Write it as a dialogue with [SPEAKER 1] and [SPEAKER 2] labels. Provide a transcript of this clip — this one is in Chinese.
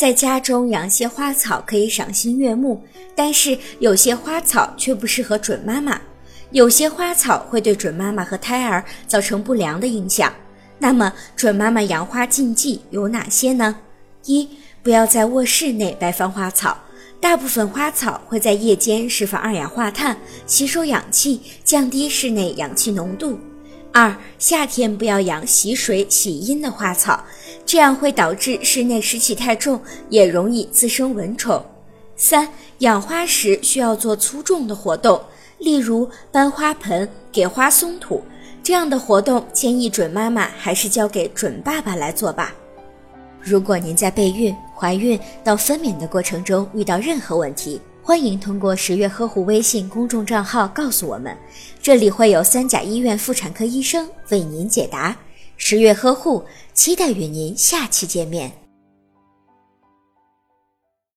[SPEAKER 1] 在家中养些花草可以赏心悦目，但是有些花草却不适合准妈妈，有些花草会对准妈妈和胎儿造成不良的影响。那么，准妈妈养花禁忌有哪些呢？一、不要在卧室内摆放花草，大部分花草会在夜间释放二氧化碳，吸收氧气，降低室内氧气浓度。二、夏天不要养喜水喜阴的花草，这样会导致室内湿气太重，也容易滋生蚊虫。三、养花时需要做粗重的活动，例如搬花盆、给花松土，这样的活动建议准妈妈还是交给准爸爸来做吧。如果您在备孕、怀孕到分娩的过程中遇到任何问题，欢迎通过十月呵护微信公众账号告诉我们，这里会有三甲医院妇产科医生为您解答。十月呵护，期待与您下期见面。